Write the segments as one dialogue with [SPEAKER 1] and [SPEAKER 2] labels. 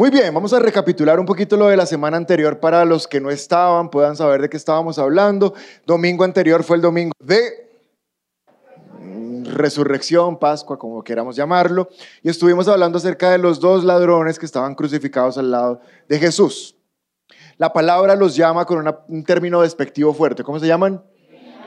[SPEAKER 1] Muy bien, vamos a recapitular un poquito lo de la semana anterior para los que no estaban, puedan saber de qué estábamos hablando. Domingo anterior fue el domingo de resurrección, Pascua, como queramos llamarlo, y estuvimos hablando acerca de los dos ladrones que estaban crucificados al lado de Jesús. La palabra los llama con un término despectivo fuerte. ¿Cómo se llaman?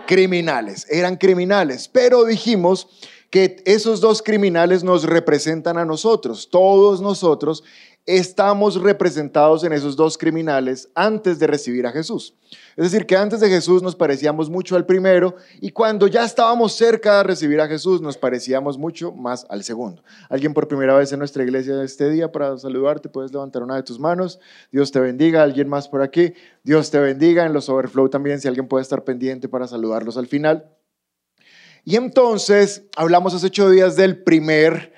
[SPEAKER 1] Criminales. Eran criminales, pero dijimos que esos dos criminales nos representan a nosotros. Todos nosotros estamos representados en esos dos criminales antes de recibir a Jesús. Es decir, que antes de Jesús nos parecíamos mucho al primero y cuando ya estábamos cerca de recibir a Jesús nos parecíamos mucho más al segundo. Alguien por primera vez en nuestra iglesia este día para saludarte, puedes levantar una de tus manos. Dios te bendiga. Alguien más por aquí. Dios te bendiga. En los overflow también, si alguien puede estar pendiente para saludarlos al final. Y entonces hablamos hace ocho días del primer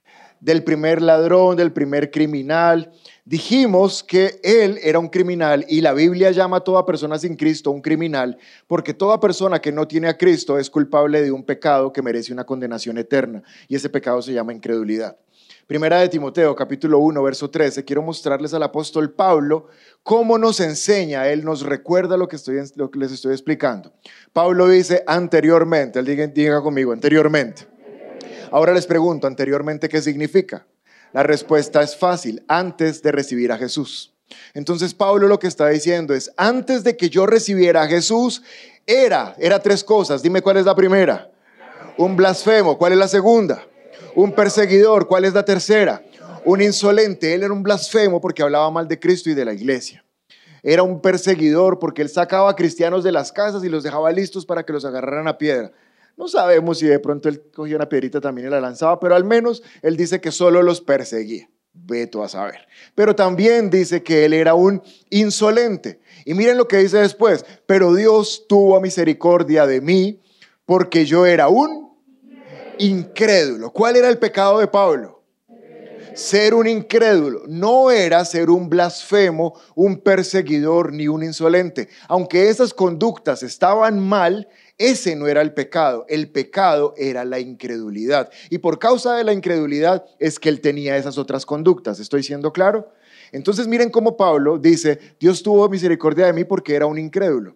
[SPEAKER 1] del primer ladrón, del primer criminal. Dijimos que él era un criminal y la Biblia llama a toda persona sin Cristo un criminal porque toda persona que no tiene a Cristo es culpable de un pecado que merece una condenación eterna y ese pecado se llama incredulidad. Primera de Timoteo, capítulo 1, verso 13. Quiero mostrarles al apóstol Pablo cómo nos enseña, él nos recuerda lo que, estoy, lo que les estoy explicando. Pablo dice anteriormente, él diga, diga conmigo, anteriormente. Ahora les pregunto anteriormente qué significa. La respuesta es fácil, antes de recibir a Jesús. Entonces Pablo lo que está diciendo es, antes de que yo recibiera a Jesús, era, era tres cosas. Dime cuál es la primera. Un blasfemo. ¿Cuál es la segunda? Un perseguidor. ¿Cuál es la tercera? Un insolente. Él era un blasfemo porque hablaba mal de Cristo y de la iglesia. Era un perseguidor porque él sacaba a cristianos de las casas y los dejaba listos para que los agarraran a piedra. No sabemos si de pronto él cogía una piedrita también y la lanzaba, pero al menos él dice que solo los perseguía. Veto a saber. Pero también dice que él era un insolente. Y miren lo que dice después. Pero Dios tuvo misericordia de mí porque yo era un incrédulo. ¿Cuál era el pecado de Pablo? Ser un incrédulo. No era ser un blasfemo, un perseguidor ni un insolente. Aunque esas conductas estaban mal, ese no era el pecado, el pecado era la incredulidad. Y por causa de la incredulidad es que él tenía esas otras conductas. ¿Estoy siendo claro? Entonces miren cómo Pablo dice, Dios tuvo misericordia de mí porque era un incrédulo.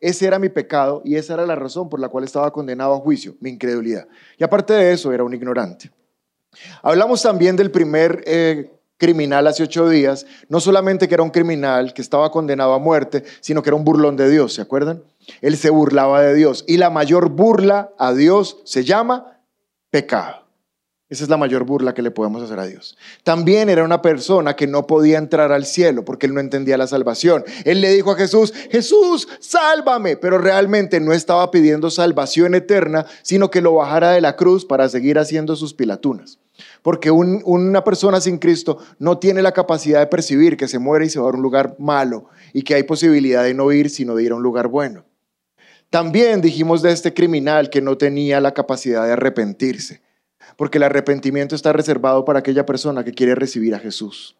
[SPEAKER 1] Ese era mi pecado y esa era la razón por la cual estaba condenado a juicio, mi incredulidad. Y aparte de eso, era un ignorante. Hablamos también del primer eh, criminal hace ocho días, no solamente que era un criminal que estaba condenado a muerte, sino que era un burlón de Dios, ¿se acuerdan? Él se burlaba de Dios. Y la mayor burla a Dios se llama pecado. Esa es la mayor burla que le podemos hacer a Dios. También era una persona que no podía entrar al cielo porque él no entendía la salvación. Él le dijo a Jesús, Jesús, sálvame, pero realmente no estaba pidiendo salvación eterna, sino que lo bajara de la cruz para seguir haciendo sus pilatunas. Porque una persona sin Cristo no tiene la capacidad de percibir que se muere y se va a un lugar malo y que hay posibilidad de no ir, sino de ir a un lugar bueno. También dijimos de este criminal que no tenía la capacidad de arrepentirse, porque el arrepentimiento está reservado para aquella persona que quiere recibir a Jesús.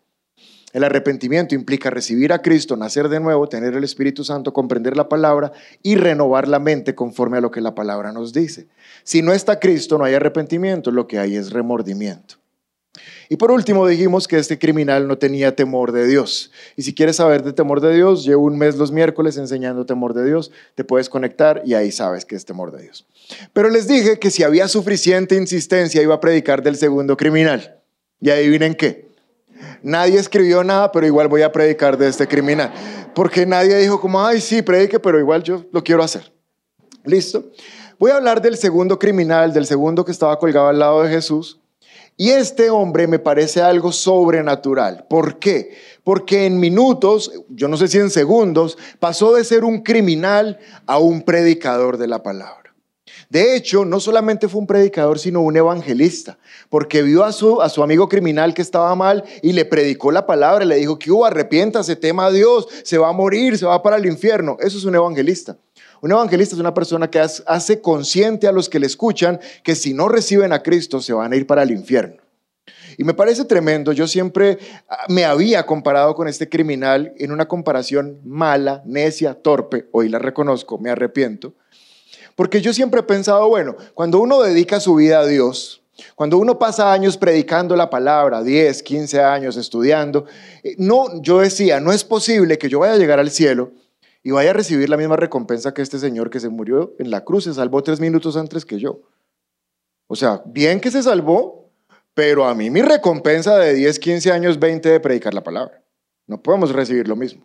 [SPEAKER 1] El arrepentimiento implica recibir a Cristo, nacer de nuevo, tener el Espíritu Santo, comprender la palabra y renovar la mente conforme a lo que la palabra nos dice. Si no está Cristo, no hay arrepentimiento, lo que hay es remordimiento. Y por último dijimos que este criminal no tenía temor de Dios. Y si quieres saber de temor de Dios, llevo un mes los miércoles enseñando temor de Dios, te puedes conectar y ahí sabes que es temor de Dios. Pero les dije que si había suficiente insistencia iba a predicar del segundo criminal. Y adivinen qué. Nadie escribió nada, pero igual voy a predicar de este criminal. Porque nadie dijo como, ay, sí, predique, pero igual yo lo quiero hacer. ¿Listo? Voy a hablar del segundo criminal, del segundo que estaba colgado al lado de Jesús, y este hombre me parece algo sobrenatural. ¿Por qué? Porque en minutos, yo no sé si en segundos, pasó de ser un criminal a un predicador de la palabra. De hecho, no solamente fue un predicador, sino un evangelista, porque vio a su, a su amigo criminal que estaba mal y le predicó la palabra, le dijo que hubo, arrepiéntase, tema a Dios, se va a morir, se va para el infierno. Eso es un evangelista. Un evangelista es una persona que hace consciente a los que le escuchan que si no reciben a Cristo se van a ir para el infierno. Y me parece tremendo, yo siempre ah, me había comparado con este criminal en una comparación mala, necia, torpe, hoy la reconozco, me arrepiento, porque yo siempre he pensado, bueno, cuando uno dedica su vida a Dios, Cuando uno pasa años predicando la palabra, 10, 15 años estudiando, eh, no, yo decía, no es posible que yo vaya a llegar al cielo y vaya a recibir la misma recompensa que este señor que se murió en la cruz, se salvó tres minutos antes que yo. O sea, bien que se salvó, pero a mí mi recompensa de 10, 15 años, 20 de predicar la palabra. No podemos recibir lo mismo.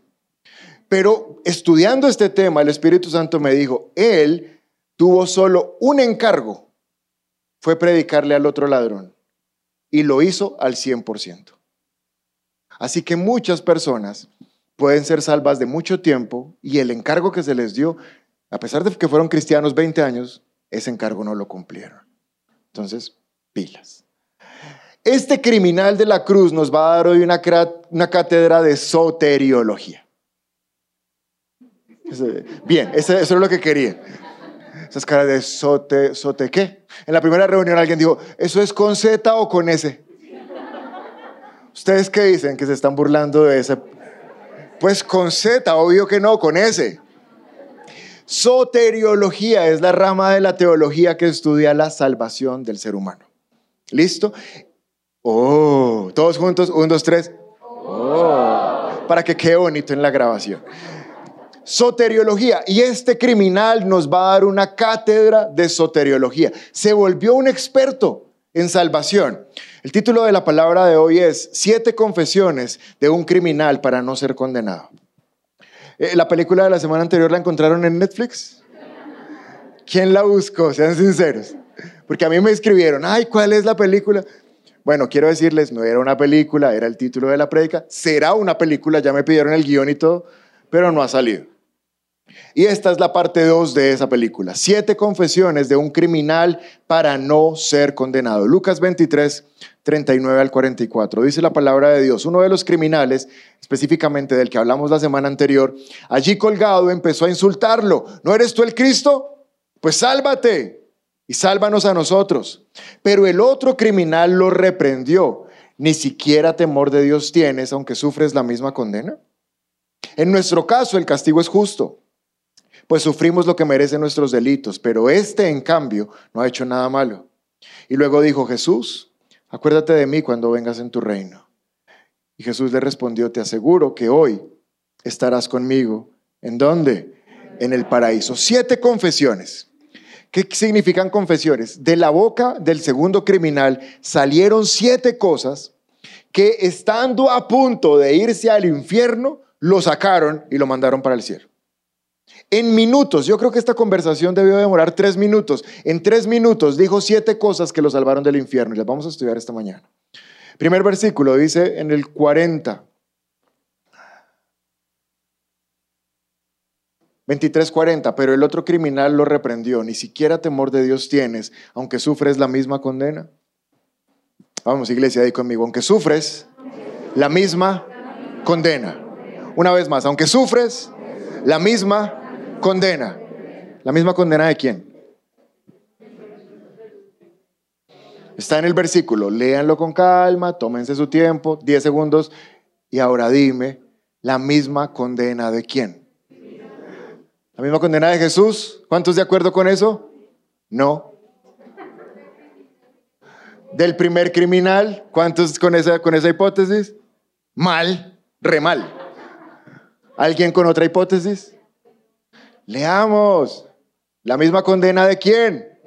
[SPEAKER 1] Pero estudiando este tema, el Espíritu Santo me dijo, Él tuvo solo un encargo, fue predicarle al otro ladrón. Y lo hizo al 100%. Así que muchas personas pueden ser salvas de mucho tiempo y el encargo que se les dio, a pesar de que fueron cristianos 20 años, ese encargo no lo cumplieron. Entonces, pilas. Este criminal de la cruz nos va a dar hoy una, cátedra de soteriología. Bien, eso, es lo que quería. Esas caras de sote, sote, ¿qué? En la primera reunión alguien dijo, ¿eso es con Z o con S? ¿Ustedes qué dicen? Que se están burlando de ese pues con Z, obvio que no, con S. Soteriología es la rama de la teología que estudia la salvación del ser humano. ¿Listo? Oh, todos juntos, un, dos, tres. Oh, para que quede bonito en la grabación. Soteriología. Y este criminal nos va a dar una cátedra de soteriología. Se volvió un experto en salvación. El título de la palabra de hoy es Siete confesiones de un criminal para no ser condenado. Eh, ¿La película de la semana anterior la encontraron en Netflix? ¿Quién la buscó? Sean sinceros. Porque a mí me escribieron, ay, ¿cuál es la película? Bueno, quiero decirles, no era una película, era el título de la prédica. Será una película, ya me pidieron el guion y todo, pero no ha salido. Y esta es la parte 2 de esa película. Siete confesiones de un criminal para no ser condenado. Lucas 23, 39 al 44. Dice la palabra de Dios. Uno de los criminales, específicamente del que hablamos la semana anterior, allí colgado empezó a insultarlo. ¿No eres tú el Cristo? Pues sálvate y sálvanos a nosotros. Pero el otro criminal lo reprendió. Ni siquiera temor de Dios tienes, aunque sufres la misma condena. En nuestro caso, el castigo es justo pues sufrimos lo que merecen nuestros delitos, pero este, en cambio, no ha hecho nada malo. Y luego dijo Jesús, acuérdate de mí cuando vengas en tu reino. Y Jesús le respondió, te aseguro que hoy estarás conmigo. ¿En dónde? En el paraíso. Siete confesiones. ¿Qué significan confesiones? De la boca del segundo criminal salieron siete cosas que estando a punto de irse al infierno, lo sacaron y lo mandaron para el cielo. En minutos, yo creo que esta conversación debió demorar tres minutos. En tres minutos dijo siete cosas que lo salvaron del infierno y las vamos a estudiar esta mañana. Primer versículo dice en el 40. 23:40, pero el otro criminal lo reprendió, ni siquiera temor de Dios tienes, aunque sufres la misma condena. Vamos, iglesia, ahí conmigo, aunque sufres la misma condena. Una vez más, aunque sufres la misma condena. ¿La misma condena de quién? Está en el versículo, léanlo con calma, tómense su tiempo, 10 segundos, y ahora dime, ¿la misma condena de quién? ¿La misma condena de Jesús? ¿Cuántos de acuerdo con eso? No. ¿Del primer criminal? ¿Cuántos con esa, con esa hipótesis? Mal, re mal. ¿Alguien con otra hipótesis? Leamos. ¿La misma condena de quién?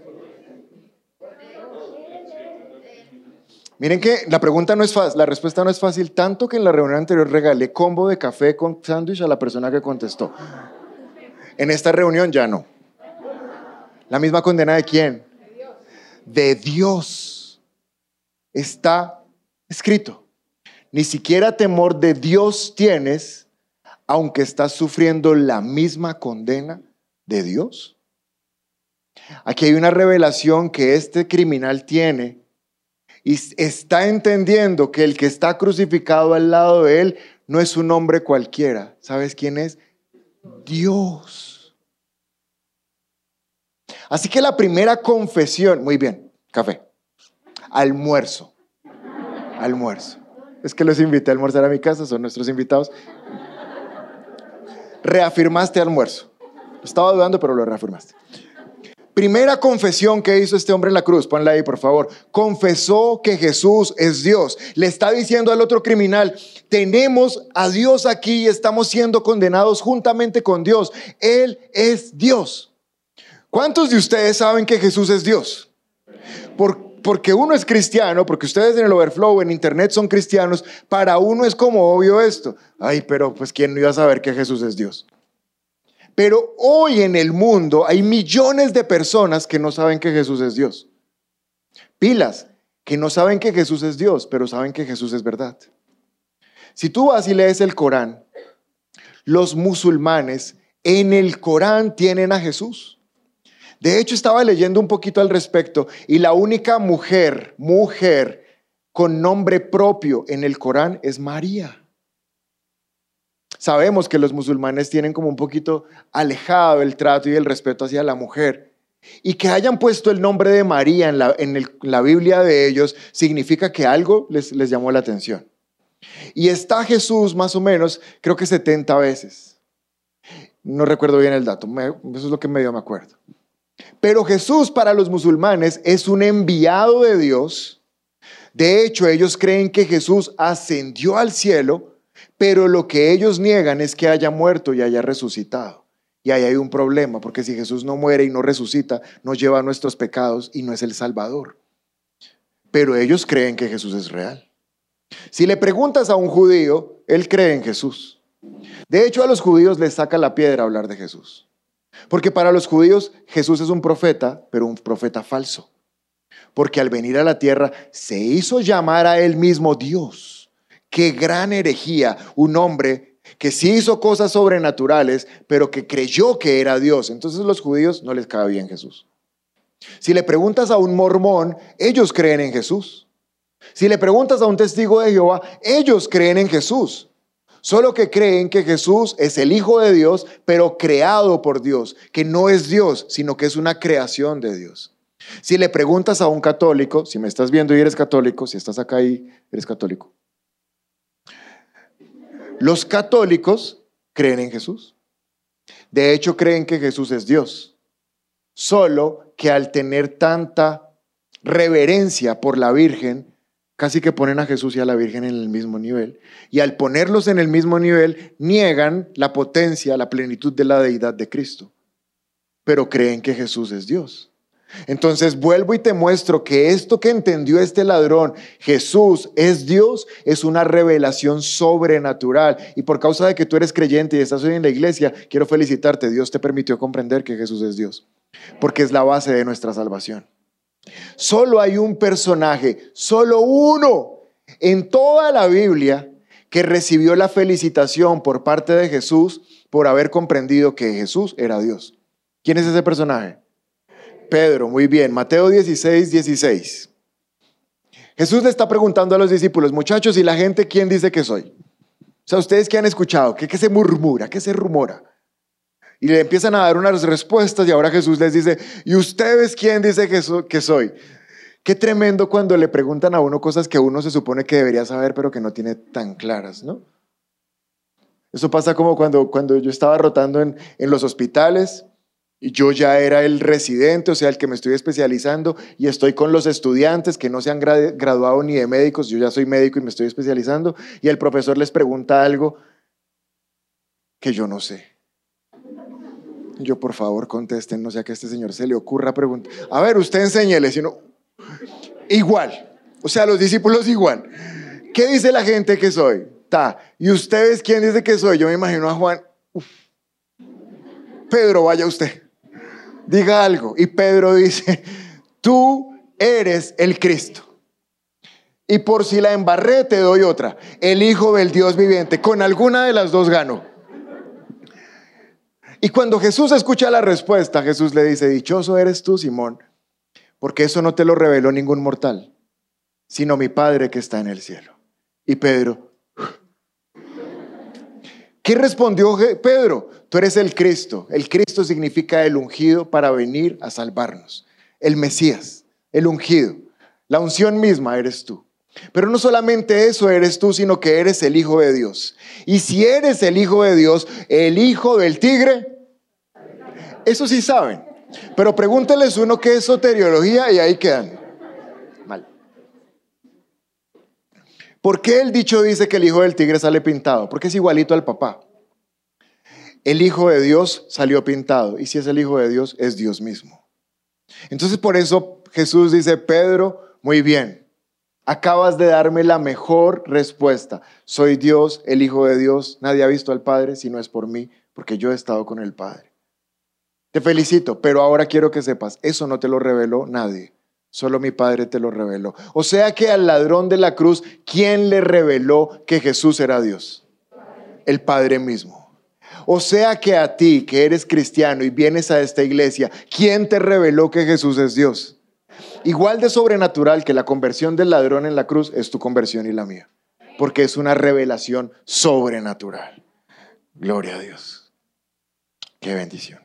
[SPEAKER 1] Miren que la pregunta no es fácil, la respuesta no es fácil, tanto que en la reunión anterior regalé combo de café con sándwich a la persona que contestó. En esta reunión ya no. ¿La misma condena de quién? De Dios. Está escrito. Ni siquiera temor de Dios tienes aunque estás sufriendo la misma condena de Dios? Aquí hay una revelación que este criminal tiene y está entendiendo que el que está crucificado al lado de él no es un hombre cualquiera. ¿Sabes quién es? Dios. Así que la primera confesión, muy bien, café, almuerzo, almuerzo. Es que los invité a almorzar a mi casa, son nuestros invitados reafirmaste almuerzo. Estaba dudando, pero lo reafirmaste. Primera confesión que hizo este hombre en la cruz, ponla ahí por favor. Confesó que Jesús es Dios. Le está diciendo al otro criminal, tenemos a Dios aquí y estamos siendo condenados juntamente con Dios. Él es Dios. ¿Cuántos de ustedes saben que Jesús es Dios? Porque uno es cristiano, porque ustedes en el overflow, en internet son cristianos, para uno es como obvio esto. Ay, pero pues ¿quién no iba a saber que Jesús es Dios? Pero hoy en el mundo hay millones de personas que no saben que Jesús es Dios. Pilas, que no saben que Jesús es Dios, pero saben que Jesús es verdad. Si tú vas y lees el Corán, los musulmanes en el Corán tienen a Jesús. De hecho, estaba leyendo un poquito al respecto y la única mujer, mujer con nombre propio en el Corán es María. Sabemos que los musulmanes tienen como un poquito alejado el trato y el respeto hacia la mujer. Y que hayan puesto el nombre de María en la, en la Biblia de ellos significa que algo les, les llamó la atención. Y está Jesús más o menos, creo que 70 veces. No recuerdo bien el dato, eso es lo que medio me acuerdo. Pero Jesús para los musulmanes es un enviado de Dios. De hecho, ellos creen que Jesús ascendió al cielo pero lo que ellos niegan es que haya muerto y haya resucitado. Y ahí hay un problema, porque si Jesús no muere y no resucita, nos lleva a nuestros pecados y no es el Salvador. Pero ellos creen que Jesús es real. Si le preguntas a un judío, él cree en Jesús. De hecho, a los judíos les saca la piedra hablar de Jesús. Porque para los judíos Jesús es un profeta, pero un profeta falso. Porque al venir a la tierra se hizo llamar a él mismo Dios Qué gran herejía, un hombre que sí hizo cosas sobrenaturales, pero que creyó que era Dios. Entonces los judíos no les cabe bien Jesús. Si le preguntas a un mormón, ellos creen en Jesús. Si le preguntas a un testigo de Jehová, ellos creen en Jesús. Solo que creen que Jesús es el Hijo de Dios, pero creado por Dios, que no es Dios, sino que es una creación de Dios. Si le preguntas a un católico, si me estás viendo y eres católico, si estás acá y eres católico, los católicos creen en Jesús. De hecho, creen que Jesús es Dios. Solo que al tener tanta reverencia por la Virgen, casi que ponen a Jesús y a la Virgen en el mismo nivel. Y al ponerlos en el mismo nivel, niegan la potencia, la plenitud de la deidad de Cristo. Pero creen que Jesús es Dios. Entonces vuelvo y te muestro que esto que entendió este ladrón, Jesús es Dios, es una revelación sobrenatural. Y por causa de que tú eres creyente y estás hoy en la iglesia, quiero felicitarte. Dios te permitió comprender que Jesús es Dios, porque es la base de nuestra salvación. Solo hay un personaje, solo uno en toda la Biblia que recibió la felicitación por parte de Jesús por haber comprendido que Jesús era Dios. ¿Quién es ese personaje? Pedro, muy bien. Mateo 16, 16. Jesús le está preguntando a los discípulos, muchachos, ¿y la gente quién dice que soy? O sea, ustedes que han escuchado, ¿qué, se murmura? ¿Qué se rumora? Y le empiezan a dar unas respuestas y ahora Jesús les dice, ¿y ustedes quién dice que, soy? Qué tremendo cuando le preguntan a uno cosas que uno se supone que debería saber, pero que no tiene tan claras, ¿no? Eso pasa como cuando, cuando yo estaba rotando en, en los hospitales y yo ya era el residente, o sea, el que me estoy especializando, y estoy con los estudiantes que no se han graduado ni de médicos, yo ya soy médico y me estoy especializando, y el profesor les pregunta algo que yo no sé. Yo, por favor, contesten, no sea que a este señor se le ocurra preguntar. A ver, usted enséñele, sino igual. O sea, los discípulos igual. ¿Qué dice la gente que soy? Ta. ¿Y ustedes quién dice que soy? Yo me imagino a Juan. Pedro, vaya usted diga algo. Y Pedro dice, tú eres el Cristo. Y por si la embarré, te doy otra. El Hijo del Dios viviente. Con alguna de las dos gano. Y cuando Jesús escucha la respuesta, Jesús le dice, dichoso eres tú, Simón, porque eso no te lo reveló ningún mortal, sino mi Padre que está en el cielo. Y Pedro, ¿Qué respondió Pedro? Tú eres el Cristo. El Cristo significa el ungido para venir a salvarnos. El Mesías, el ungido. La unción misma eres tú. Pero no solamente eso eres tú, sino que eres el Hijo de Dios. Y si eres el Hijo de Dios, el Hijo del Tigre, eso sí saben. Pero pregúnteles uno qué es soteriología y ahí quedan. Mal. ¿Por qué el dicho dice que el hijo del tigre sale pintado? Porque es igualito al papá. El hijo de Dios salió pintado y si es el hijo de Dios, es Dios mismo. Entonces por eso Jesús dice, Pedro, muy bien, acabas de darme la mejor respuesta. Soy Dios, el Hijo de Dios, nadie ha visto al Padre si no es por mí, porque yo he estado con el Padre. Te felicito, pero ahora quiero que sepas, eso no te lo reveló nadie. Solo mi Padre te lo reveló. O sea que al ladrón de la cruz, ¿quién le reveló que Jesús era Dios? El Padre mismo. O sea que a ti, que eres cristiano y vienes a esta iglesia, ¿quién te reveló que Jesús es Dios? Igual de sobrenatural que la conversión del ladrón en la cruz es tu conversión y la mía. Porque es una revelación sobrenatural. Gloria a Dios. Qué bendición.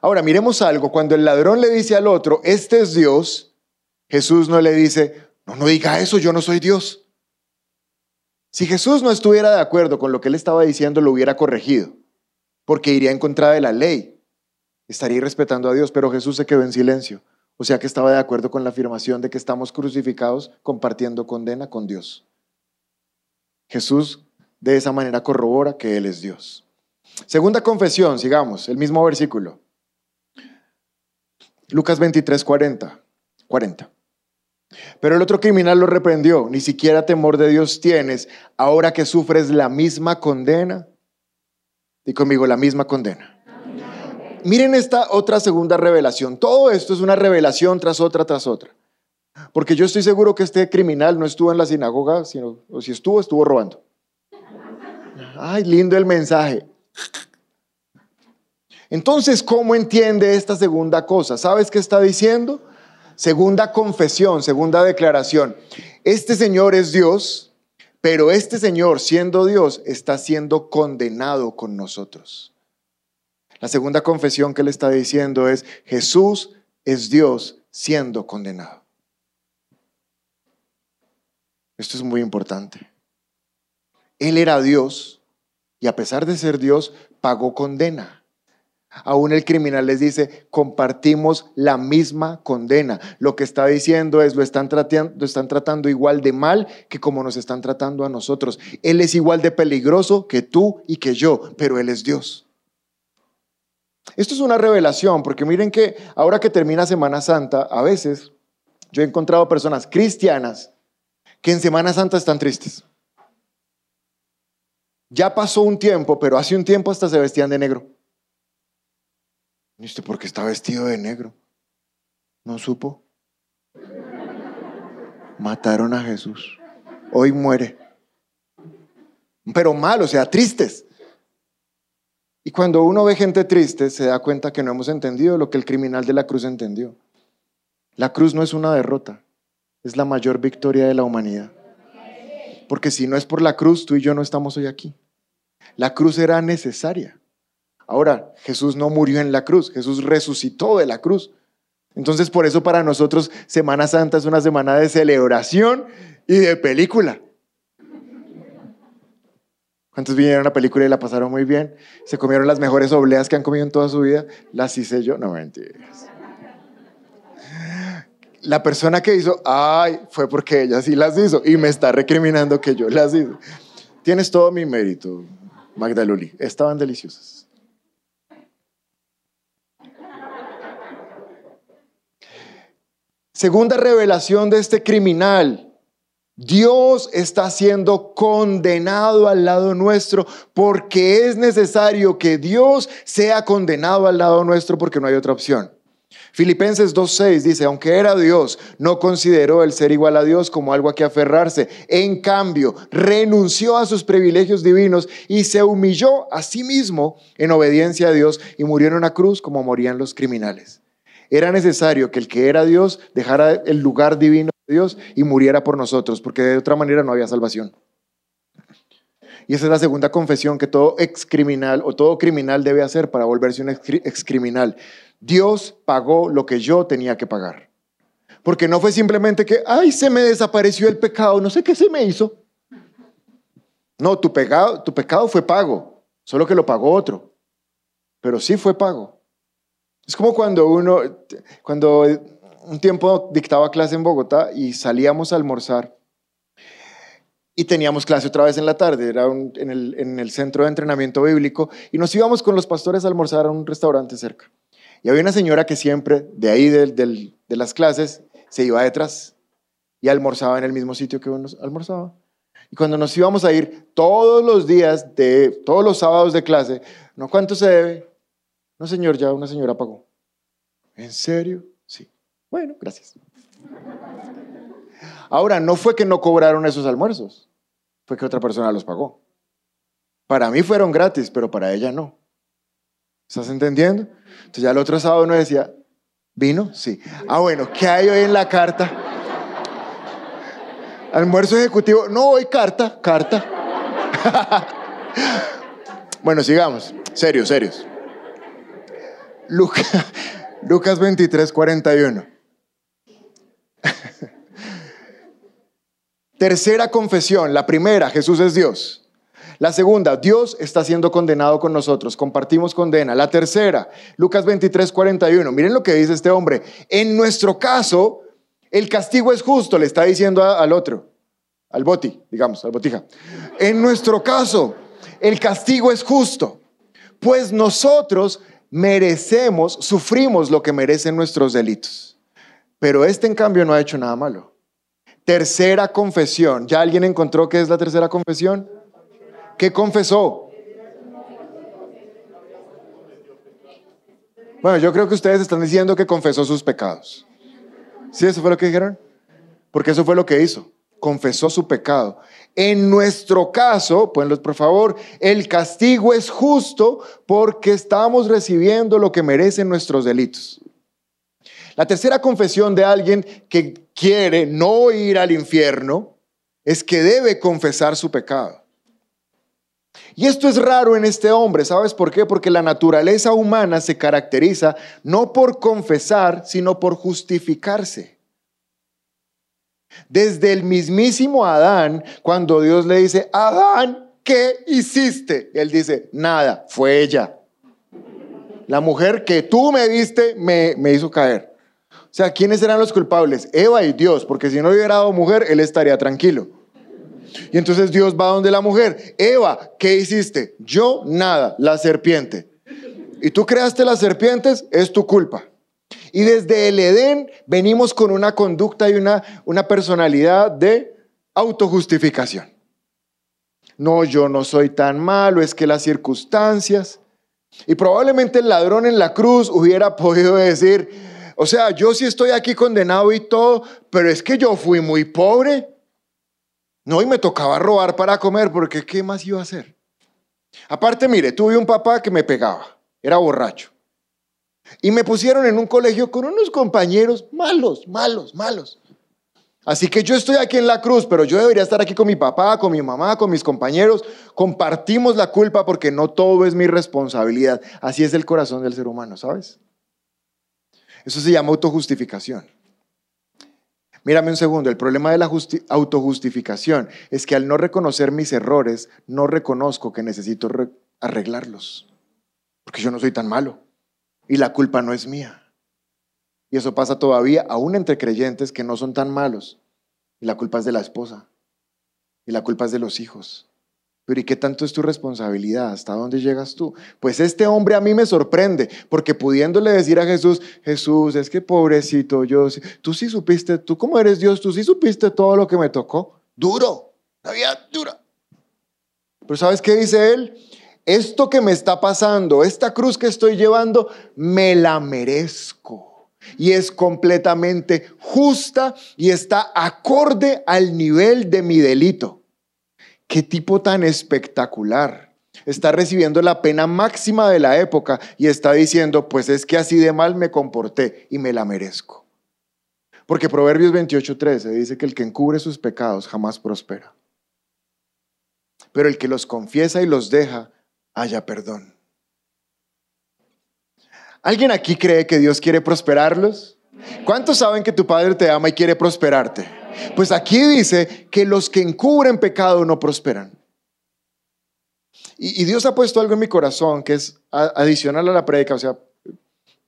[SPEAKER 1] Ahora, miremos algo. Cuando el ladrón le dice al otro, este es Dios, Jesús no le dice, no, no diga eso, yo no soy Dios. Si Jesús no estuviera de acuerdo con lo que él estaba diciendo, lo hubiera corregido, porque iría en contra de la ley. Estaría respetando a Dios, pero Jesús se quedó en silencio. O sea que estaba de acuerdo con la afirmación de que estamos crucificados compartiendo condena con Dios. Jesús de esa manera corrobora que Él es Dios. Segunda confesión, sigamos, el mismo versículo. Lucas 23, 40. 40. Pero el otro criminal lo reprendió, ni siquiera temor de Dios tienes, ahora que sufres la misma condena. Y conmigo, la misma condena. Miren esta otra segunda revelación. Todo esto es una revelación tras otra, tras otra. Porque yo estoy seguro que este criminal no estuvo en la sinagoga, sino, o si estuvo, estuvo robando. Ay, lindo el mensaje. Entonces, ¿cómo entiende esta segunda cosa? ¿Sabes qué está diciendo? Segunda confesión, segunda declaración. Este Señor es Dios, pero este Señor, siendo Dios, está siendo condenado con nosotros. La segunda confesión que le está diciendo es, Jesús es Dios siendo condenado. Esto es muy importante. Él era Dios y a pesar de ser Dios, pagó condena. Aún el criminal les dice, compartimos la misma condena. Lo que está diciendo es, lo están, tratando, lo están tratando igual de mal que como nos están tratando a nosotros. Él es igual de peligroso que tú y que yo, pero Él es Dios. Esto es una revelación, porque miren que ahora que termina Semana Santa, a veces yo he encontrado personas cristianas que en Semana Santa están tristes. Ya pasó un tiempo, pero hace un tiempo hasta se vestían de negro. ¿Viste por qué está vestido de negro? ¿No supo? Mataron a Jesús. Hoy muere. Pero mal, o sea, tristes. Y cuando uno ve gente triste, se da cuenta que no hemos entendido lo que el criminal de la cruz entendió. La cruz no es una derrota, es la mayor victoria de la humanidad. Porque si no es por la cruz, tú y yo no estamos hoy aquí. La cruz era necesaria. Ahora, Jesús no murió en la cruz, Jesús resucitó de la cruz. Entonces, por eso para nosotros Semana Santa es una semana de celebración y de película. ¿Cuántos vinieron a la película y la pasaron muy bien? Se comieron las mejores obleas que han comido en toda su vida. Las hice yo. No mentiras. La persona que hizo, ay, fue porque ella sí las hizo y me está recriminando que yo las hice. Tienes todo mi mérito, Magdaluli. Estaban deliciosas. Segunda revelación de este criminal. Dios está siendo condenado al lado nuestro porque es necesario que Dios sea condenado al lado nuestro porque no hay otra opción. Filipenses 2.6 dice, aunque era Dios, no consideró el ser igual a Dios como algo a que aferrarse. En cambio, renunció a sus privilegios divinos y se humilló a sí mismo en obediencia a Dios y murió en una cruz como morían los criminales. Era necesario que el que era Dios dejara el lugar divino Dios y muriera por nosotros, porque de otra manera no había salvación. Y esa es la segunda confesión que todo ex criminal o todo criminal debe hacer para volverse un ex criminal. Dios pagó lo que yo tenía que pagar. Porque no fue simplemente que, ay, se me desapareció el pecado, no sé qué se me hizo. No, tu pecado, tu pecado fue pago, solo que lo pagó otro. Pero sí fue pago. Es como cuando uno, cuando un tiempo dictaba clase en Bogotá y salíamos a almorzar y teníamos clase otra vez en la tarde, era en, el, centro de entrenamiento bíblico, y nos íbamos con los pastores a almorzar a un restaurante cerca. Y había una señora que siempre, de ahí de las clases, se iba detrás y almorzaba en el mismo sitio que uno almorzaba. Y cuando nos íbamos a ir todos los días, de todos los sábados de clase, ¿no cuánto se debe? No, señor, ya una señora pagó. ¿En serio? Bueno, gracias. Ahora, no fue que no cobraron esos almuerzos, fue que otra persona los pagó. Para mí fueron gratis, pero para ella no. ¿Estás entendiendo? Entonces ya el otro sábado uno decía, ¿vino? Sí. Ah, bueno, ¿qué hay hoy en la carta? Almuerzo ejecutivo. No, hoy carta, carta. bueno, sigamos. Serios, serios. Lucas 23, 41. Tercera confesión, la primera, Jesús es Dios. La segunda, Dios está siendo condenado con nosotros, compartimos condena. La tercera, Lucas 23, 41. Miren lo que dice este hombre. En nuestro caso, el castigo es justo, le está diciendo al otro, al boti, digamos, al botija. En nuestro caso, el castigo es justo, pues nosotros merecemos, sufrimos lo que merecen nuestros delitos. Pero este en cambio no ha hecho nada malo. Tercera confesión. ¿Ya alguien encontró qué es la tercera confesión? ¿Qué confesó? Bueno, yo creo que ustedes están diciendo que confesó sus pecados. ¿Sí? ¿Eso fue lo que dijeron? Porque eso fue lo que hizo. Confesó su pecado. En nuestro caso, pues por favor, el castigo es justo porque estamos recibiendo lo que merecen nuestros delitos. La tercera confesión de alguien que quiere no ir al infierno es que debe confesar su pecado. Y esto es raro en este hombre, ¿sabes por qué? Porque la naturaleza humana se caracteriza no por confesar, sino por justificarse. Desde el mismísimo Adán, cuando Dios le dice, Adán, ¿qué hiciste? Él dice, nada, fue ella. La mujer que tú me viste me, me hizo caer. O sea, ¿quiénes eran los culpables? Eva y Dios, porque si no hubiera dado mujer, él estaría tranquilo. Y entonces Dios va donde la mujer. Eva, ¿qué hiciste? Yo nada, la serpiente. Y tú creaste las serpientes, es tu culpa. Y desde el Edén venimos con una conducta y una, una personalidad de autojustificación. No, yo no soy tan malo, es que las circunstancias. Y probablemente el ladrón en la cruz hubiera podido decir, o sea, yo sí estoy aquí condenado y todo, pero es que yo fui muy pobre. No, y me tocaba robar para comer, porque ¿qué más iba a hacer? Aparte, mire, tuve un papá que me pegaba, era borracho. Y me pusieron en un colegio con unos compañeros malos, malos, malos. Así que yo estoy aquí en la cruz, pero yo debería estar aquí con mi papá, con mi mamá, con mis compañeros. Compartimos la culpa porque no todo es mi responsabilidad. Así es el corazón del ser humano, ¿sabes? Eso se llama autojustificación. Mírame un segundo, el problema de la autojustificación es que al no reconocer mis errores, no reconozco que necesito arreglarlos, porque yo no soy tan malo y la culpa no es mía. Y eso pasa todavía aún entre creyentes que no son tan malos y la culpa es de la esposa y la culpa es de los hijos pero ¿y qué tanto es tu responsabilidad? ¿Hasta dónde llegas tú? Pues este hombre a mí me sorprende, porque pudiéndole decir a Jesús, Jesús, es que pobrecito yo, tú sí supiste, tú como eres Dios, tú sí supiste todo lo que me tocó. Duro, la vida dura. Pero ¿sabes qué dice él? Esto que me está pasando, esta cruz que estoy llevando, me la merezco. Y es completamente justa y está acorde al nivel de mi delito. Qué tipo tan espectacular. Está recibiendo la pena máxima de la época y está diciendo, pues es que así de mal me comporté y me la merezco. Porque Proverbios 28:13 dice que el que encubre sus pecados jamás prospera. Pero el que los confiesa y los deja, haya perdón. ¿Alguien aquí cree que Dios quiere prosperarlos? ¿Cuántos saben que tu Padre te ama y quiere prosperarte? Pues aquí dice que los que encubren pecado no prosperan. Y, Dios ha puesto algo en mi corazón que es adicional a la predica, o sea,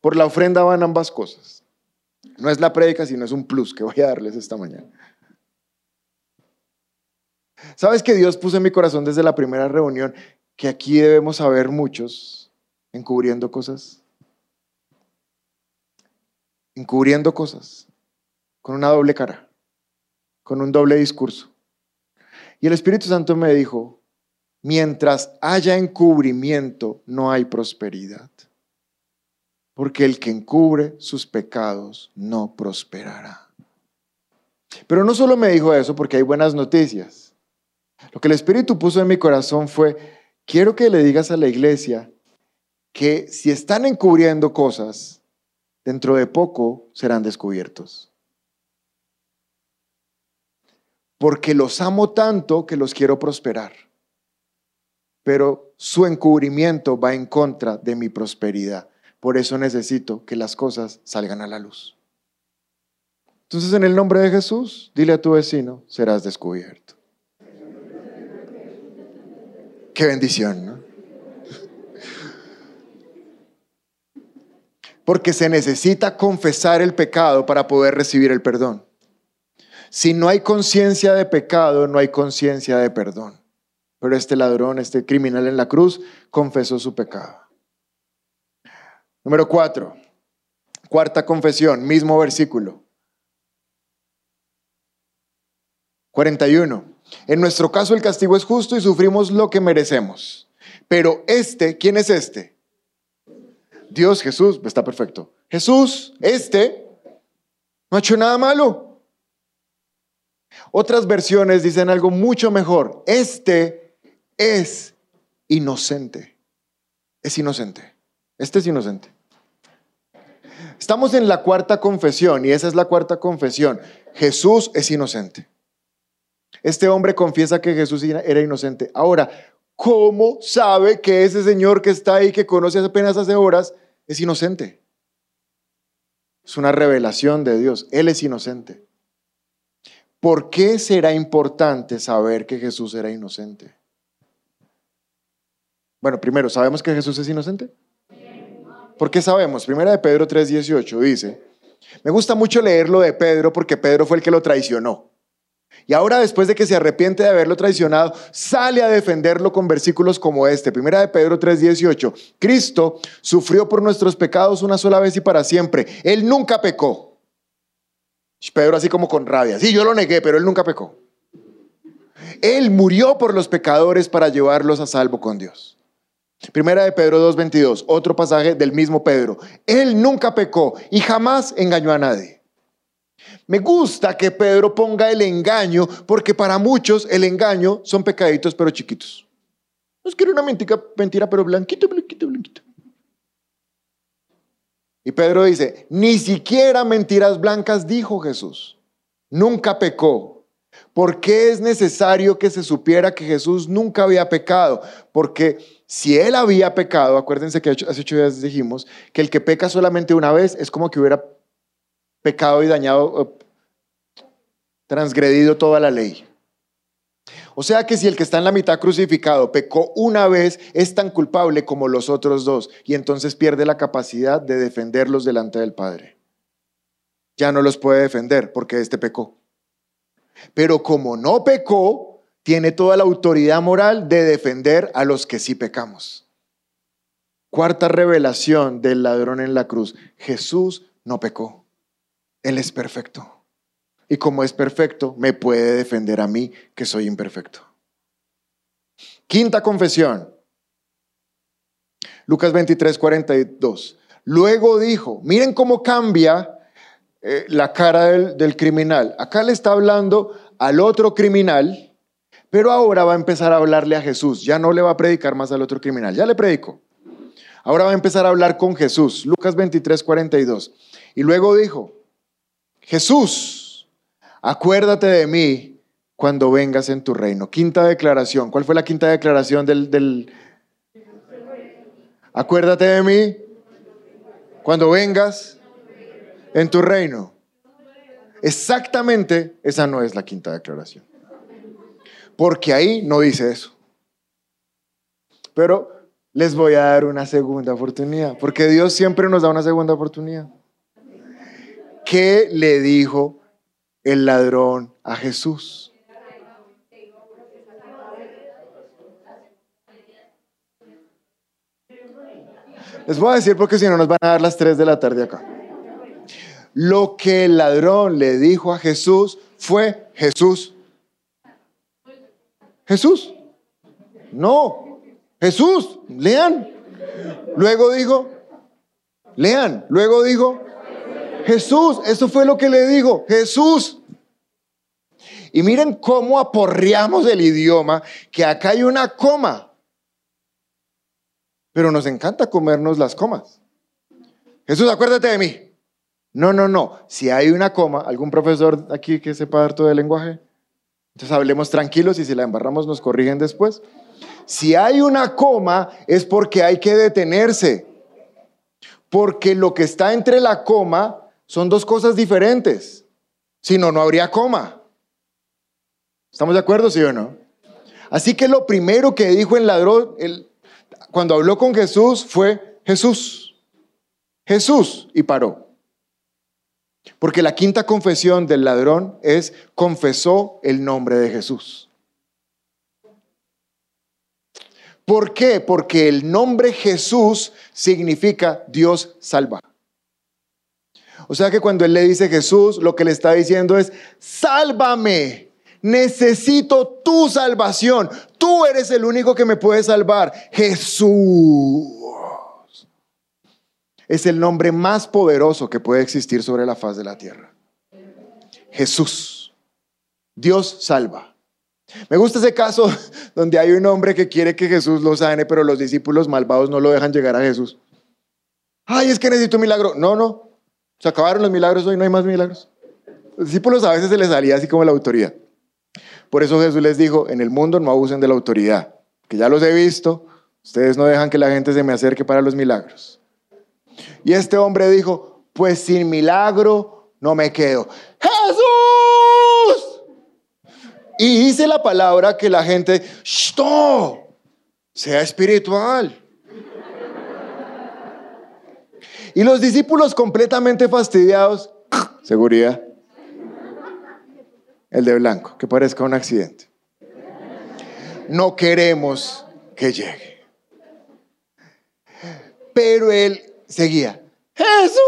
[SPEAKER 1] Por la ofrenda van ambas cosas. No es la prédica, sino es un plus que voy a darles esta mañana. ¿Sabes que Dios puso en mi corazón desde la primera reunión que aquí debemos saber muchos encubriendo cosas? Encubriendo cosas con una doble cara, con un doble discurso. Y el Espíritu Santo me dijo, mientras haya encubrimiento, no hay prosperidad. Porque el que encubre sus pecados no prosperará. Pero no solo me dijo eso porque hay buenas noticias. Lo que el Espíritu puso en mi corazón fue, quiero que le digas a la iglesia que si están encubriendo cosas, dentro de poco serán descubiertos. Porque los amo tanto que los quiero prosperar. Pero su encubrimiento va en contra de mi prosperidad. Por eso necesito que las cosas salgan a la luz. Entonces, en el nombre de Jesús, dile a tu vecino, serás descubierto. Qué bendición, ¿no? Porque se necesita confesar el pecado para poder recibir el perdón. Si no hay conciencia de pecado, no hay conciencia de perdón. Pero este ladrón, este criminal en la cruz, confesó su pecado. Número cuatro, cuarta confesión, mismo versículo. 41. En nuestro caso el castigo es justo y sufrimos lo que merecemos. Pero este, ¿quién es este? Dios, Jesús, está perfecto. Jesús, este, no ha hecho nada malo. Otras versiones dicen algo mucho mejor. Este es inocente. Es inocente. Este es inocente. Estamos en la cuarta confesión y esa es la cuarta confesión. Jesús es inocente. Este hombre confiesa que Jesús era inocente. Ahora, ¿cómo sabe que ese señor que está ahí, que conoce apenas hace horas, es inocente? Es una revelación de Dios. Él es inocente. ¿Por qué será importante saber que Jesús era inocente? Bueno, primero, ¿sabemos que Jesús es inocente? ¿Por qué sabemos? Primera de Pedro 3:18 dice, me gusta mucho leerlo de Pedro porque Pedro fue el que lo traicionó. Y ahora después de que se arrepiente de haberlo traicionado, sale a defenderlo con versículos como este. Primera de Pedro 3:18. Cristo sufrió por nuestros pecados una sola vez y para siempre. Él nunca pecó. Pedro así como con rabia. Sí, yo lo negué, pero él nunca pecó. Él murió por los pecadores para llevarlos a salvo con Dios. Primera de Pedro 2:22, otro pasaje del mismo Pedro. Él nunca pecó y jamás engañó a nadie. Me gusta que Pedro ponga el engaño, porque para muchos el engaño son pecaditos pero chiquitos. No es que era una mentira, mentira pero blanquito, blanquito, blanquito. Y Pedro dice, ni siquiera mentiras blancas dijo Jesús. Nunca pecó. ¿Por qué es necesario que se supiera que Jesús nunca había pecado? Porque si él había pecado, acuérdense que hace ocho días dijimos que el que peca solamente una vez es como que hubiera pecado y dañado, transgredido toda la ley. O sea que si el que está en la mitad crucificado pecó una vez, es tan culpable como los otros dos y entonces pierde la capacidad de defenderlos delante del Padre. Ya no los puede defender porque este pecó. Pero como no pecó, tiene toda la autoridad moral de defender a los que sí pecamos. Cuarta revelación del ladrón en la cruz. Jesús no pecó. Él es perfecto. Y como es perfecto, me puede defender a mí que soy imperfecto. Quinta confesión. Lucas 23, 42. Luego dijo, miren cómo cambia eh, la cara del, del criminal. Acá le está hablando al otro criminal, pero ahora va a empezar a hablarle a Jesús. Ya no le va a predicar más al otro criminal, ya le predico. Ahora va a empezar a hablar con Jesús. Lucas 23, 42. Y luego dijo, Jesús, acuérdate de mí cuando vengas en tu reino. Quinta declaración. ¿Cuál fue la quinta declaración del... del... Acuérdate de mí cuando vengas en tu reino. Exactamente esa no es la quinta declaración. Porque ahí no dice eso. Pero les voy a dar una segunda oportunidad, porque Dios siempre nos da una segunda oportunidad. ¿Qué le dijo el ladrón a Jesús? Les voy a decir porque si no nos van a dar las 3 de la tarde acá. Lo que el ladrón le dijo a Jesús fue Jesús. Jesús. No, Jesús, lean. Luego dijo, lean. Luego dijo, Jesús, eso fue lo que le dijo, Jesús. Y miren cómo aporreamos el idioma, que acá hay una coma. Pero nos encanta comernos las comas. Jesús, acuérdate de mí. No, no, no. Si hay una coma, algún profesor aquí que sepa dar todo el lenguaje, entonces hablemos tranquilos y si la embarramos nos corrigen después. Si hay una coma es porque hay que detenerse. Porque lo que está entre la coma son dos cosas diferentes. Si no, no habría coma. ¿Estamos de acuerdo, sí o no? Así que lo primero que dijo el ladrón, cuando habló con Jesús, fue Jesús. Jesús. Y paró. Porque la quinta confesión del ladrón es confesó el nombre de Jesús. ¿Por qué? Porque el nombre Jesús significa Dios salva. O sea que cuando él le dice Jesús, lo que le está diciendo es, sálvame, necesito tu salvación, tú eres el único que me puede salvar, Jesús. Es el nombre más poderoso que puede existir sobre la faz de la tierra. Jesús. Dios salva. Me gusta ese caso donde hay un hombre que quiere que Jesús lo sane, pero los discípulos malvados no lo dejan llegar a Jesús. Ay, es que necesito un milagro. No, no. Se acabaron los milagros hoy, no hay más milagros. Los discípulos a veces se les salía así como la autoridad. Por eso Jesús les dijo, en el mundo no abusen de la autoridad, que ya los he visto, ustedes no dejan que la gente se me acerque para los milagros. Y este hombre dijo, pues sin milagro no me quedo. Jesús, y dice la palabra que la gente, ¡Shto! Sea espiritual. Y los discípulos completamente fastidiados, seguridad. El de blanco, que parezca un accidente. No queremos que llegue. Pero él seguía, Jesús.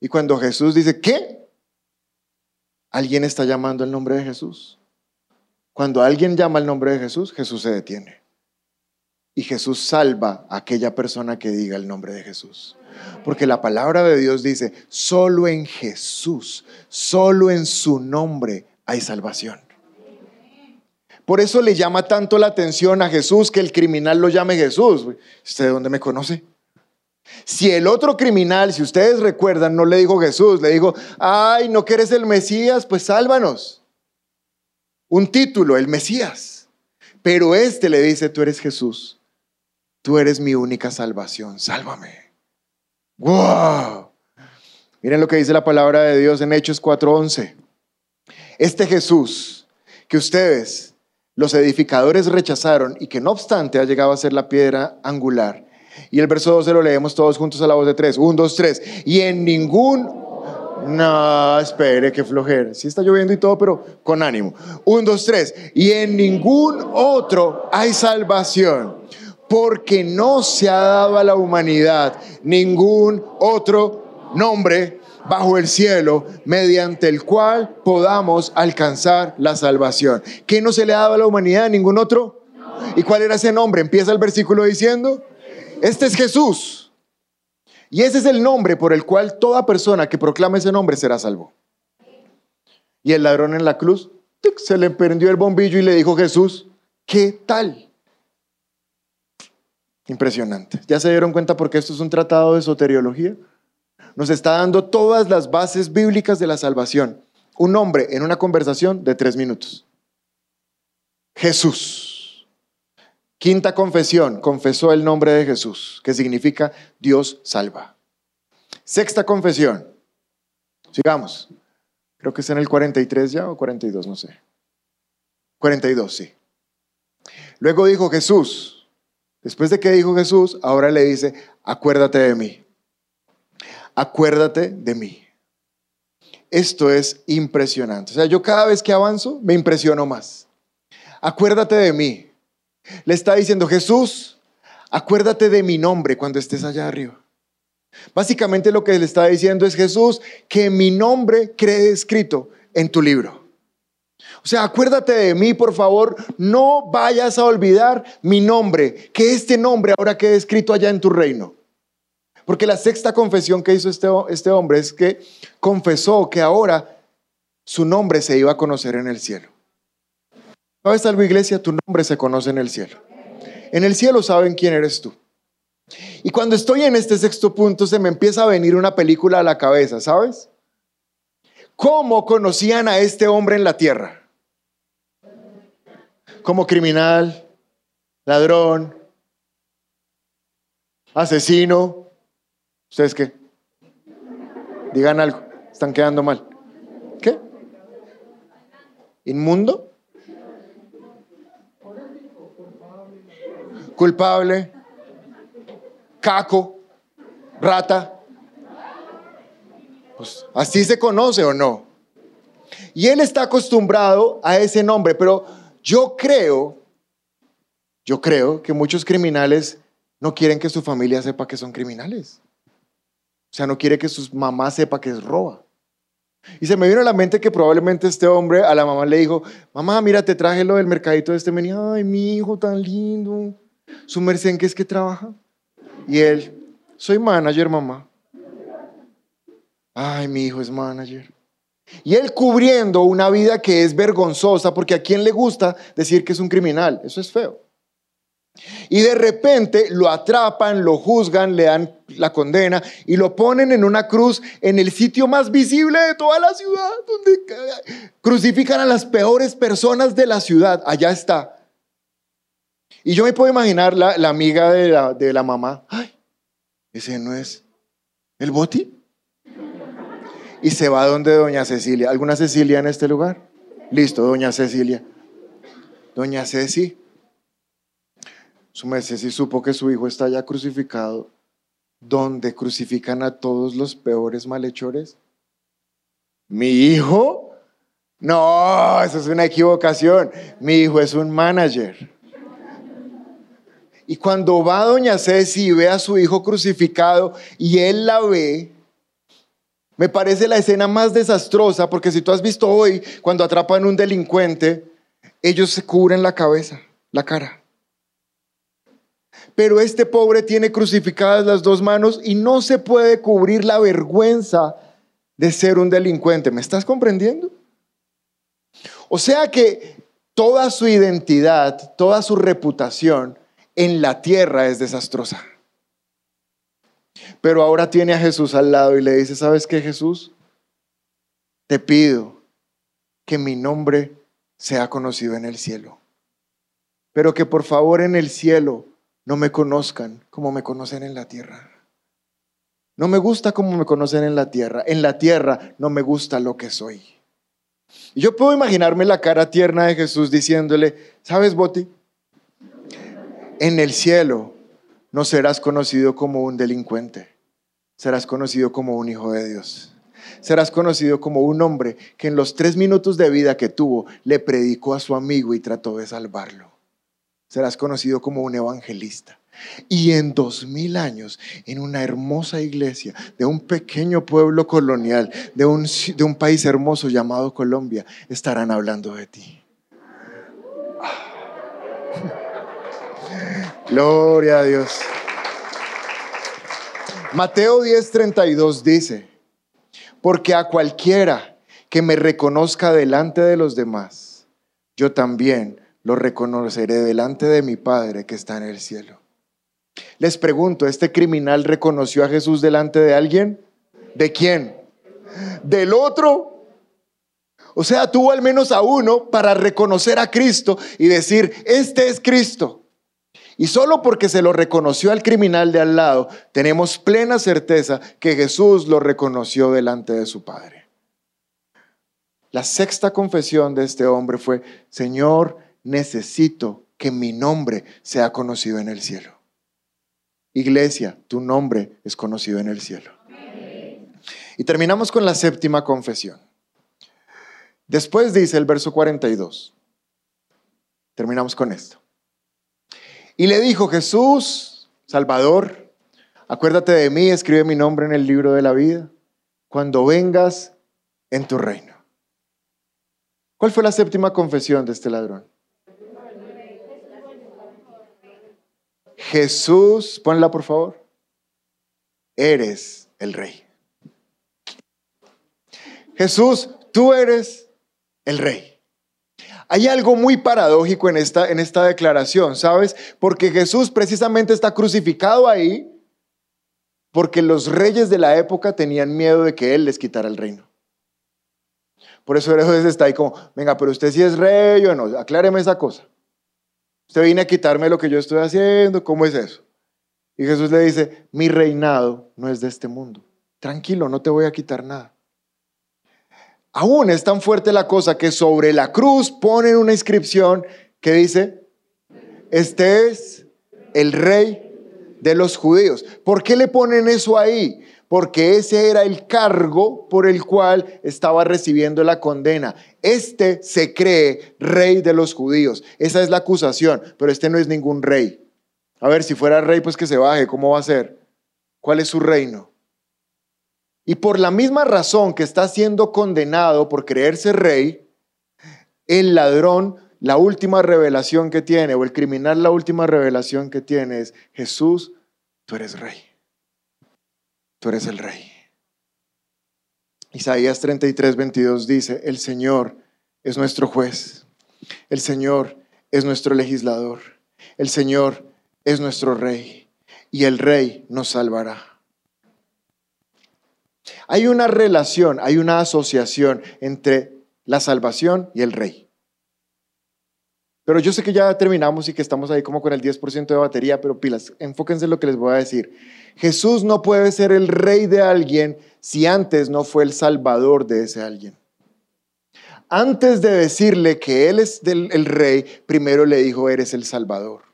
[SPEAKER 1] Y cuando Jesús dice, ¿qué? Alguien está llamando el nombre de Jesús. Cuando alguien llama el nombre de Jesús, Jesús se detiene. Y Jesús salva a aquella persona que diga el nombre de Jesús. Porque la palabra de Dios dice, solo en Jesús, solo en su nombre hay salvación. Por eso le llama tanto la atención a Jesús que el criminal lo llame Jesús. ¿Usted de dónde me conoce? Si el otro criminal, si ustedes recuerdan, no le dijo Jesús, le dijo, ay, ¿no quieres el Mesías? Pues sálvanos. Un título, el Mesías. Pero este le dice, tú eres Jesús, tú eres mi única salvación, sálvame. ¡Wow! Miren lo que dice la palabra de Dios en Hechos 4:11. Este Jesús que ustedes, los edificadores, rechazaron y que no obstante ha llegado a ser la piedra angular y el verso 12 lo leemos todos juntos a la voz de tres. Un, dos, tres. Y en ningún... No, espere, qué flojera. Sí está lloviendo y todo, pero con ánimo. Un, dos, tres. Y en ningún otro hay salvación, porque no se ha dado a la humanidad ningún otro nombre bajo el cielo mediante el cual podamos alcanzar la salvación. ¿Qué no se le ha dado a la humanidad? ¿Ningún otro? ¿Y cuál era ese nombre? Empieza el versículo diciendo, este es Jesús. Y ese es el nombre por el cual toda persona que proclame ese nombre será salvo. Y el ladrón en la cruz se le prendió el bombillo y le dijo Jesús, ¿qué tal? Impresionante. ¿Ya se dieron cuenta porque esto es un tratado de soteriología? Nos está dando todas las bases bíblicas de la salvación. Un hombre en una conversación de tres minutos. Jesús. Quinta confesión, confesó el nombre de Jesús, que significa Dios salva. Sexta confesión, sigamos. Creo que es en el 43 ya o 42, no sé. 42, sí. Luego dijo Jesús. Después de que dijo Jesús, ahora le dice, acuérdate de mí. Acuérdate de mí. Esto es impresionante. O sea, yo cada vez que avanzo me impresiono más. Acuérdate de mí. Le está diciendo Jesús, acuérdate de mi nombre cuando estés allá arriba. Básicamente lo que le está diciendo es Jesús, que mi nombre quede escrito en tu libro. O sea, acuérdate de mí, por favor, no vayas a olvidar mi nombre, que este nombre ahora quede escrito allá en tu reino. Porque la sexta confesión que hizo este, este hombre es que confesó que ahora su nombre se iba a conocer en el cielo. ¿Sabes algo, iglesia? Tu nombre se conoce en el cielo. En el cielo saben quién eres tú. Y cuando estoy en este sexto punto se me empieza a venir una película a la cabeza, ¿sabes? ¿Cómo conocían a este hombre en la tierra? Como criminal, ladrón, asesino. ¿Ustedes qué? Digan algo, están quedando mal. ¿Qué? ¿Inmundo? Culpable caco, rata. Pues así se conoce o no. Y él está acostumbrado a ese nombre, pero yo creo, yo creo que muchos criminales no quieren que su familia sepa que son criminales. O sea, no quiere que su mamá sepa que es roba. Y se me vino a la mente que probablemente este hombre a la mamá le dijo, mamá, mira, te traje lo del mercadito de este menino. Ay, mi hijo tan lindo. ¿Su merced en qué es que trabaja? Y él, soy manager, mamá. Ay, mi hijo es manager. Y él cubriendo una vida que es vergonzosa, porque a quién le gusta decir que es un criminal, eso es feo. Y de repente lo atrapan, lo juzgan, le dan la condena y lo ponen en una cruz en el sitio más visible de toda la ciudad, donde crucifican a las peores personas de la ciudad. Allá está. Y yo me puedo imaginar la, amiga de la, de la mamá, ay, ese no es el boti. Y se va donde doña Cecilia. ¿Alguna Cecilia en este lugar? Listo, doña Cecilia. Doña Ceci, su Ceci supo que su hijo está ya crucificado, donde crucifican a todos los peores malhechores. ¿Mi hijo? No, eso es una equivocación. Mi hijo es un manager. Y cuando va doña Ceci y ve a su hijo crucificado y él la ve, me parece la escena más desastrosa porque si tú has visto hoy, cuando atrapan a un delincuente, ellos se cubren la cabeza, la cara. Pero este pobre tiene crucificadas las dos manos y no se puede cubrir la vergüenza de ser un delincuente. ¿Me estás comprendiendo? O sea que toda su identidad, toda su reputación en la tierra es desastrosa. Pero ahora tiene a Jesús al lado y le dice, ¿sabes qué Jesús? Te pido que mi nombre sea conocido en el cielo. Pero que por favor en el cielo no me conozcan como me conocen en la tierra. No me gusta como me conocen en la tierra. En la tierra no me gusta lo que soy. Y yo puedo imaginarme la cara tierna de Jesús diciéndole, ¿sabes, Boti? en el cielo no serás conocido como un delincuente, serás conocido como un hijo de Dios. Serás conocido como un hombre que en los tres minutos de vida que tuvo le predicó a su amigo y trató de salvarlo. Serás conocido como un evangelista. Y en dos mil años, en una hermosa iglesia de un pequeño pueblo colonial, de un, de un país hermoso llamado Colombia, estarán hablando de ti. Gloria a Dios. Mateo 10:32 dice, porque a cualquiera que me reconozca delante de los demás, yo también lo reconoceré delante de mi Padre que está en el cielo. Les pregunto, ¿este criminal reconoció a Jesús delante de alguien? ¿De quién? ¿Del otro? O sea, tuvo al menos a uno para reconocer a Cristo y decir, este es Cristo. Y solo porque se lo reconoció al criminal de al lado, tenemos plena certeza que Jesús lo reconoció delante de su Padre. La sexta confesión de este hombre fue, Señor, necesito que mi nombre sea conocido en el cielo. Iglesia, tu nombre es conocido en el cielo. Y terminamos con la séptima confesión. Después dice el verso 42. Terminamos con esto. Y le dijo Jesús, Salvador, acuérdate de mí, escribe mi nombre en el libro de la vida, cuando vengas en tu reino. ¿Cuál fue la séptima confesión de este ladrón? Jesús, ponla por favor, eres el rey. Jesús, tú eres el rey. Hay algo muy paradójico en esta, en esta declaración, ¿sabes? Porque Jesús precisamente está crucificado ahí porque los reyes de la época tenían miedo de que Él les quitara el reino. Por eso Herodes está ahí como, venga, pero usted sí es rey o no, acláreme esa cosa. Usted viene a quitarme lo que yo estoy haciendo, ¿cómo es eso? Y Jesús le dice, mi reinado no es de este mundo. Tranquilo, no te voy a quitar nada. Aún es tan fuerte la cosa que sobre la cruz ponen una inscripción que dice, este es el rey de los judíos. ¿Por qué le ponen eso ahí? Porque ese era el cargo por el cual estaba recibiendo la condena. Este se cree rey de los judíos. Esa es la acusación, pero este no es ningún rey. A ver, si fuera rey, pues que se baje. ¿Cómo va a ser? ¿Cuál es su reino? Y por la misma razón que está siendo condenado por creerse rey, el ladrón, la última revelación que tiene, o el criminal, la última revelación que tiene es, Jesús, tú eres rey. Tú eres el rey. Isaías 33, 22 dice, el Señor es nuestro juez, el Señor es nuestro legislador, el Señor es nuestro rey y el rey nos salvará. Hay una relación, hay una asociación entre la salvación y el rey. Pero yo sé que ya terminamos y que estamos ahí como con el 10% de batería, pero pilas, enfóquense en lo que les voy a decir. Jesús no puede ser el rey de alguien si antes no fue el salvador de ese alguien. Antes de decirle que Él es el rey, primero le dijo, eres el salvador.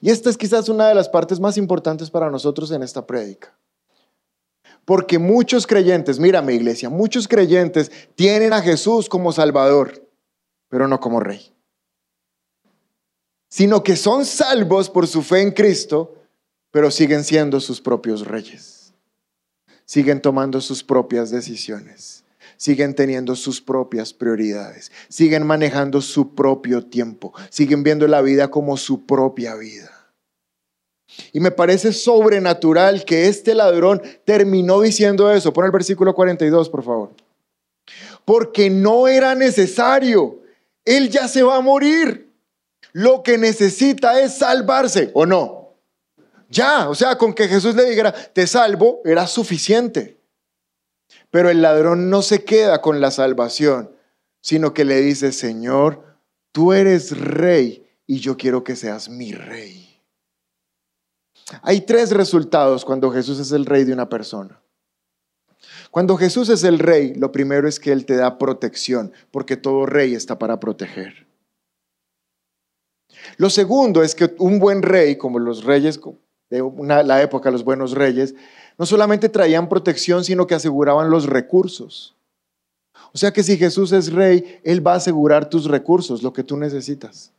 [SPEAKER 1] Y esta es quizás una de las partes más importantes para nosotros en esta prédica. Porque muchos creyentes, mira mi iglesia, muchos creyentes tienen a Jesús como Salvador, pero no como Rey. Sino que son salvos por su fe en Cristo, pero siguen siendo sus propios reyes. Siguen tomando sus propias decisiones. Siguen teniendo sus propias prioridades. Siguen manejando su propio tiempo. Siguen viendo la vida como su propia vida. Y me parece sobrenatural que este ladrón terminó diciendo eso. Pon el versículo 42, por favor. Porque no era necesario. Él ya se va a morir. Lo que necesita es salvarse, ¿o no? Ya, o sea, con que Jesús le dijera, te salvo, era suficiente. Pero el ladrón no se queda con la salvación, sino que le dice, Señor, tú eres rey y yo quiero que seas mi rey. Hay tres resultados cuando Jesús es el rey de una persona. Cuando Jesús es el rey, lo primero es que Él te da protección, porque todo rey está para proteger. Lo segundo es que un buen rey, como los reyes de la época, los buenos reyes, no solamente traían protección, sino que aseguraban los recursos. O sea que si Jesús es rey, Él va a asegurar tus recursos, lo que tú necesitas.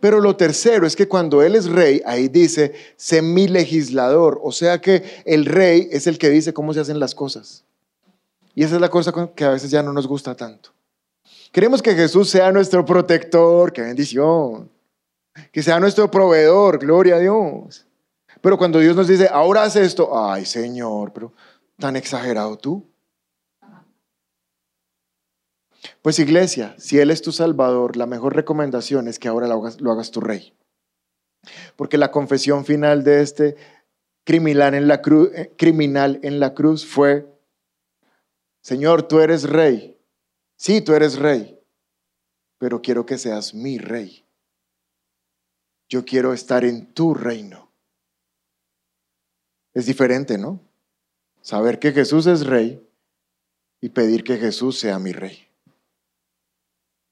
[SPEAKER 1] Pero lo tercero es que cuando Él es rey, ahí dice, sé mi legislador. O sea que el rey es el que dice cómo se hacen las cosas. Y esa es la cosa que a veces ya no nos gusta tanto. Queremos que Jesús sea nuestro protector, qué bendición. Que sea nuestro proveedor, gloria a Dios. Pero cuando Dios nos dice, ahora haz esto, ay Señor, pero tan exagerado tú. Pues iglesia, si Él es tu Salvador, la mejor recomendación es que ahora lo hagas, tu rey. Porque la confesión final de este criminal en, la cruz, eh, criminal en la cruz fue, Señor, tú eres rey. Sí, tú eres rey, pero quiero que seas mi rey. Yo quiero estar en tu reino. Es diferente, ¿no? Saber que Jesús es rey y pedir que Jesús sea mi rey.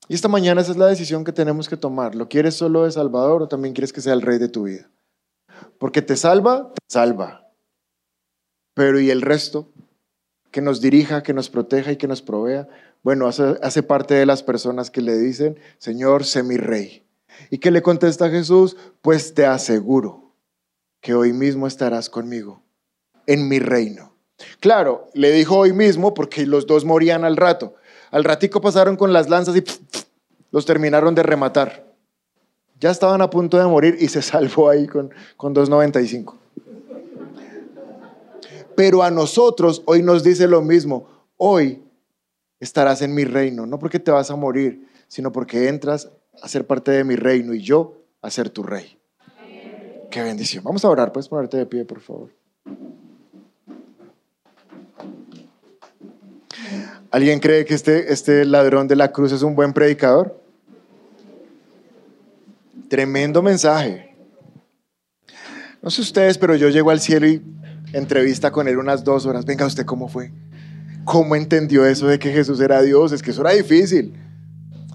[SPEAKER 1] Y esta mañana esa es la decisión que tenemos que tomar. ¿Lo quieres solo de Salvador o también quieres que sea el rey de tu vida? Porque te salva, te salva. Pero ¿y el resto? Que nos dirija, que nos proteja y que nos provea. Bueno, hace, parte de las personas que le dicen, Señor, sé mi rey. ¿Y qué le contesta Jesús? Pues te aseguro que hoy mismo estarás conmigo en mi reino. Claro, le dijo hoy mismo porque los dos morían al rato. Al ratico pasaron con las lanzas y los terminaron de rematar. Ya estaban a punto de morir y se salvó ahí con, con 2.95. Pero a nosotros hoy nos dice lo mismo. Hoy estarás en mi reino, no porque te vas a morir, sino porque entras a ser parte de mi reino y yo a ser tu rey. Qué bendición. Vamos a orar, puedes ponerte de pie, por favor. ¿Alguien cree que este, este ladrón de la cruz es un buen predicador? Tremendo mensaje. No sé ustedes, pero yo llego al cielo y entrevista con él unas dos horas. Venga, ¿usted cómo fue? ¿Cómo entendió eso de que Jesús era Dios? Es que eso era difícil.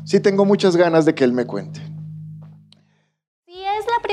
[SPEAKER 1] Sí tengo muchas ganas de que él me cuente